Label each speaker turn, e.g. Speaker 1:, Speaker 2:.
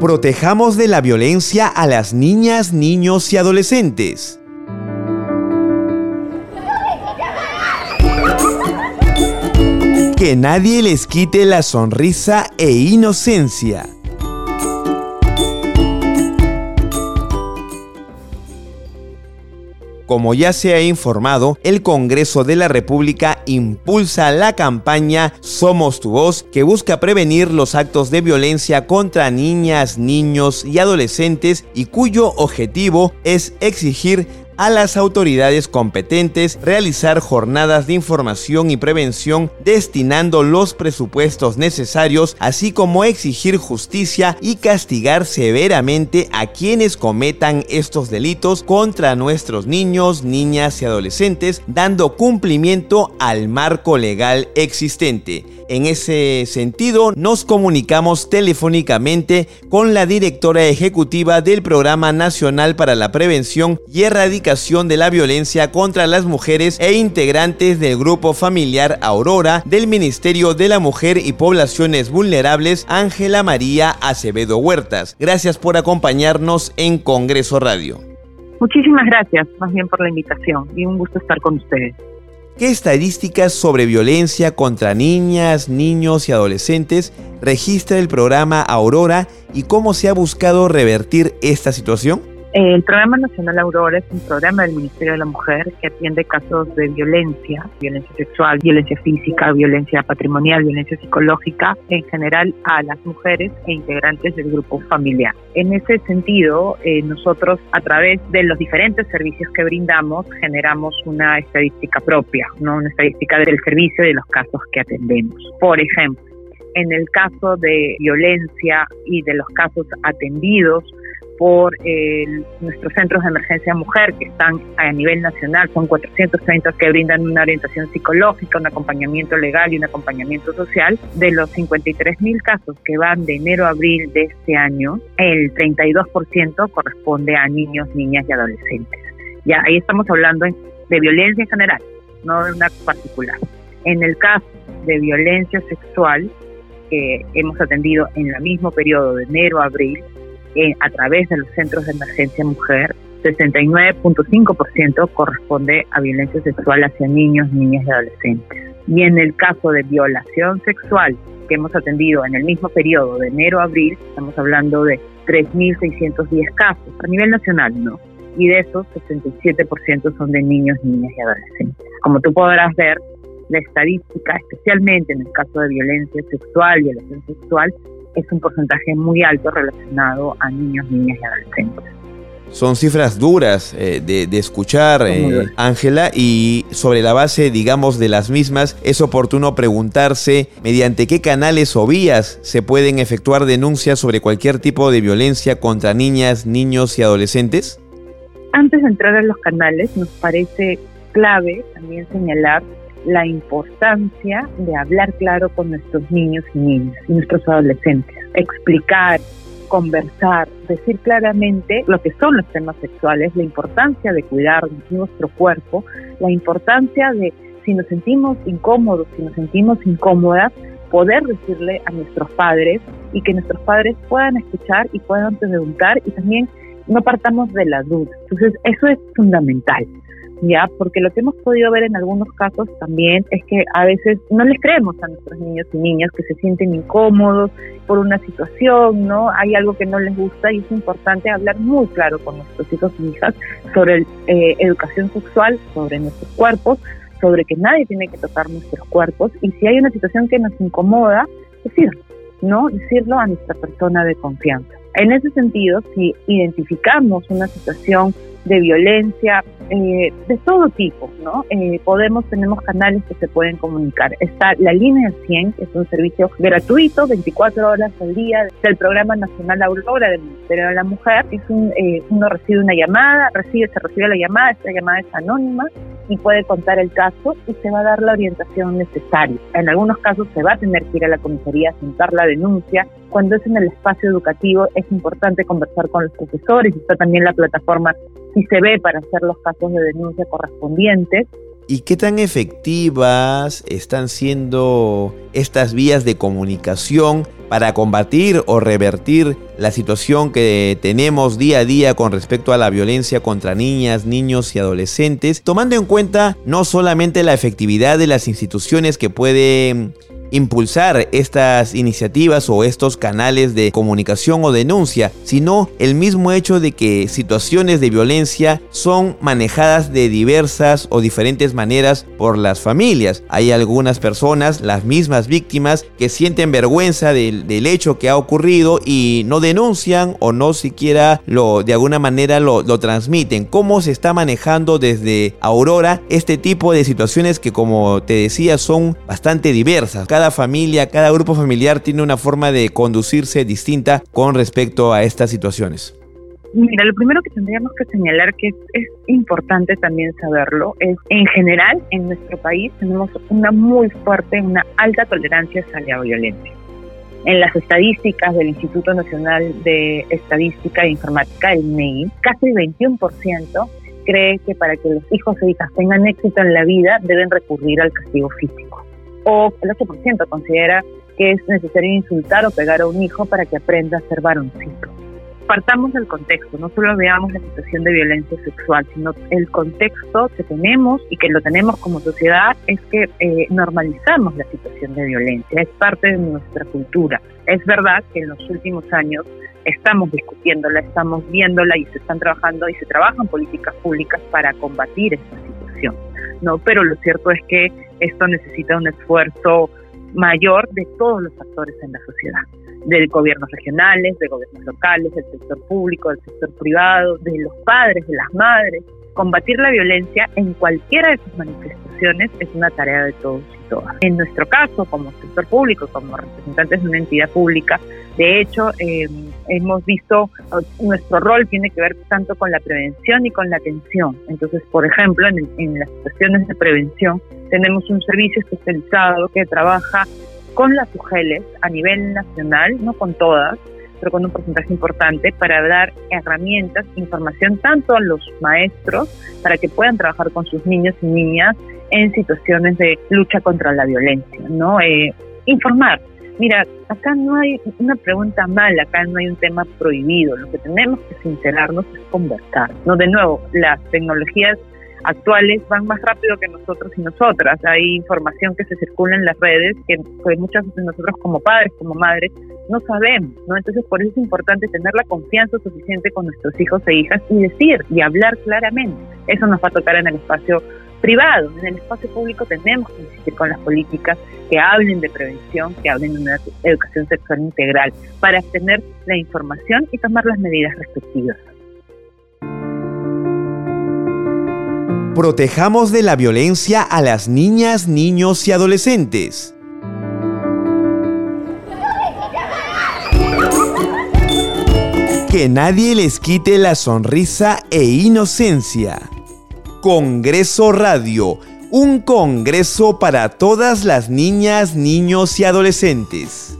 Speaker 1: Protejamos de la violencia a las niñas, niños y adolescentes. Que nadie les quite la sonrisa e inocencia. Como ya se ha informado, el Congreso de la República impulsa la campaña Somos tu voz, que busca prevenir los actos de violencia contra niñas, niños y adolescentes y cuyo objetivo es exigir a las autoridades competentes realizar jornadas de información y prevención destinando los presupuestos necesarios, así como exigir justicia y castigar severamente a quienes cometan estos delitos contra nuestros niños, niñas y adolescentes, dando cumplimiento al marco legal existente. En ese sentido, nos comunicamos telefónicamente con la directora ejecutiva del Programa Nacional para la Prevención y Erradicación de la Violencia contra las Mujeres e integrantes del Grupo Familiar Aurora del Ministerio de la Mujer y Poblaciones Vulnerables, Ángela María Acevedo Huertas. Gracias por acompañarnos en Congreso Radio.
Speaker 2: Muchísimas gracias, más bien por la invitación y un gusto estar con ustedes.
Speaker 1: ¿Qué estadísticas sobre violencia contra niñas, niños y adolescentes registra el programa Aurora y cómo se ha buscado revertir esta situación?
Speaker 2: El Programa Nacional Aurora es un programa del Ministerio de la Mujer que atiende casos de violencia, violencia sexual, violencia física, violencia patrimonial, violencia psicológica, en general a las mujeres e integrantes del grupo familiar. En ese sentido, eh, nosotros a través de los diferentes servicios que brindamos generamos una estadística propia, ¿no? una estadística del servicio y de los casos que atendemos. Por ejemplo, en el caso de violencia y de los casos atendidos, por eh, nuestros centros de emergencia mujer que están a nivel nacional, son 430 que brindan una orientación psicológica, un acompañamiento legal y un acompañamiento social. De los 53 mil casos que van de enero a abril de este año, el 32% corresponde a niños, niñas y adolescentes. Ya ahí estamos hablando de violencia en general, no de una particular. En el caso de violencia sexual, que hemos atendido en el mismo periodo de enero a abril, a través de los centros de emergencia mujer, 69.5% corresponde a violencia sexual hacia niños, niñas y adolescentes. Y en el caso de violación sexual que hemos atendido en el mismo periodo de enero a abril, estamos hablando de 3.610 casos a nivel nacional, ¿no? Y de esos, 67% son de niños, niñas y adolescentes. Como tú podrás ver, la estadística, especialmente en el caso de violencia sexual, violación sexual, es un porcentaje muy alto relacionado a niños, niñas y adolescentes.
Speaker 1: Son cifras duras eh, de, escuchar, eh, Ángela, y sobre la base, digamos, de las mismas, es oportuno preguntarse mediante qué canales o vías se pueden efectuar denuncias sobre cualquier tipo de violencia contra niñas, niños y adolescentes.
Speaker 2: Antes de entrar a los canales, nos parece clave también señalar la importancia de hablar claro con nuestros niños y niñas y nuestros adolescentes, explicar, conversar, decir claramente lo que son los temas sexuales, la importancia de cuidar nuestro cuerpo, la importancia de si nos sentimos incómodos, si nos sentimos incómodas, poder decirle a nuestros padres y que nuestros padres puedan escuchar y puedan preguntar y también no partamos de la duda. Entonces, eso es fundamental. ¿Ya? Porque lo que hemos podido ver en algunos casos también es que a veces no les creemos a nuestros niños y niñas que se sienten incómodos por una situación, ¿no? Hay algo que no les gusta y es importante hablar muy claro con nuestros hijos y hijas sobre eh, educación sexual, sobre nuestros cuerpos, sobre que nadie tiene que tocar nuestros cuerpos y si hay una situación que nos incomoda, decirlo, ¿no? Decirlo a nuestra persona de confianza. En ese sentido, si identificamos una situación de violencia, eh, de todo tipo, ¿no? Eh, podemos, tenemos canales que se pueden comunicar. Está la línea 100, que es un servicio gratuito, 24 horas al día, del Programa Nacional Aurora del Ministerio de la Mujer. Es un, eh, uno recibe una llamada, recibe, se recibe la llamada, esta llamada es anónima y puede contar el caso y se va a dar la orientación necesaria. En algunos casos se va a tener que ir a la comisaría a sentar la denuncia. Cuando es en el espacio educativo es importante conversar con los profesores. Está también la plataforma si se ve para hacer los casos de denuncia correspondientes.
Speaker 1: ¿Y qué tan efectivas están siendo estas vías de comunicación para combatir o revertir la situación que tenemos día a día con respecto a la violencia contra niñas, niños y adolescentes, tomando en cuenta no solamente la efectividad de las instituciones que pueden impulsar estas iniciativas o estos canales de comunicación o denuncia, sino el mismo hecho de que situaciones de violencia son manejadas de diversas o diferentes maneras por las familias. Hay algunas personas, las mismas víctimas, que sienten vergüenza del, hecho que ha ocurrido y no denuncian o no siquiera lo de alguna manera lo, lo transmiten. ¿Cómo se está manejando desde Aurora este tipo de situaciones que como te decía son bastante diversas? Familia, cada grupo familiar tiene una forma de conducirse distinta con respecto a estas situaciones.
Speaker 2: Mira, lo primero que tendríamos que señalar que es, importante también saberlo es, en general, en nuestro país tenemos una muy fuerte, una alta tolerancia hacia la violencia. En las estadísticas del Instituto Nacional de Estadística e Informática, el MEI, casi el 21% cree que para que los hijos e hijas tengan éxito en la vida deben recurrir al castigo físico o el 8% considera que es necesario insultar o pegar a un hijo para que aprenda a ser varoncito. Partamos del contexto, no solo veamos la situación de violencia sexual, sino el contexto que tenemos y que lo tenemos como sociedad es que eh, normalizamos la situación de violencia, es parte de nuestra cultura. Es verdad que en los últimos años estamos discutiéndola, estamos viéndola y se están trabajando y se trabajan políticas públicas para combatir esta situación. ¿no? Pero lo cierto es que esto necesita un esfuerzo mayor de todos los actores en la sociedad, de gobiernos regionales, de gobiernos locales, del sector público, del sector privado, de los padres, de las madres. Combatir la violencia en cualquiera de sus manifestaciones es una tarea de todos y todas. En nuestro caso, como sector público, como representantes de una entidad pública, de hecho, eh, hemos visto, nuestro rol tiene que ver tanto con la prevención y con la atención. Entonces, por ejemplo, en, las situaciones de prevención tenemos un servicio especializado que trabaja con las UGELES a nivel nacional, no con todas, pero con un porcentaje importante para dar herramientas, información tanto a los maestros para que puedan trabajar con sus niños y niñas en situaciones de lucha contra la violencia, ¿no? Eh, informar, Mira, acá no hay una pregunta mala, acá no hay un tema prohibido. Lo que tenemos que sincerarnos es conversar. No, de nuevo, las tecnologías actuales van más rápido que nosotros y nosotras. Hay información que se circula en las redes que pues, muchas veces nosotros como padres, como madres, no sabemos, ¿no? Entonces por eso es importante tener la confianza suficiente con nuestros hijos e hijas y decir y hablar claramente. Eso nos va a tocar en el espacio privado. En el espacio público tenemos que insistir con las políticas que hablen de prevención, que hablen de una educación sexual integral, para tener la información y tomar las medidas respectivas.
Speaker 1: Protejamos de la violencia a las niñas, niños y adolescentes. Que nadie les quite la sonrisa e inocencia. Congreso Radio, un congreso para todas las niñas, niños y adolescentes.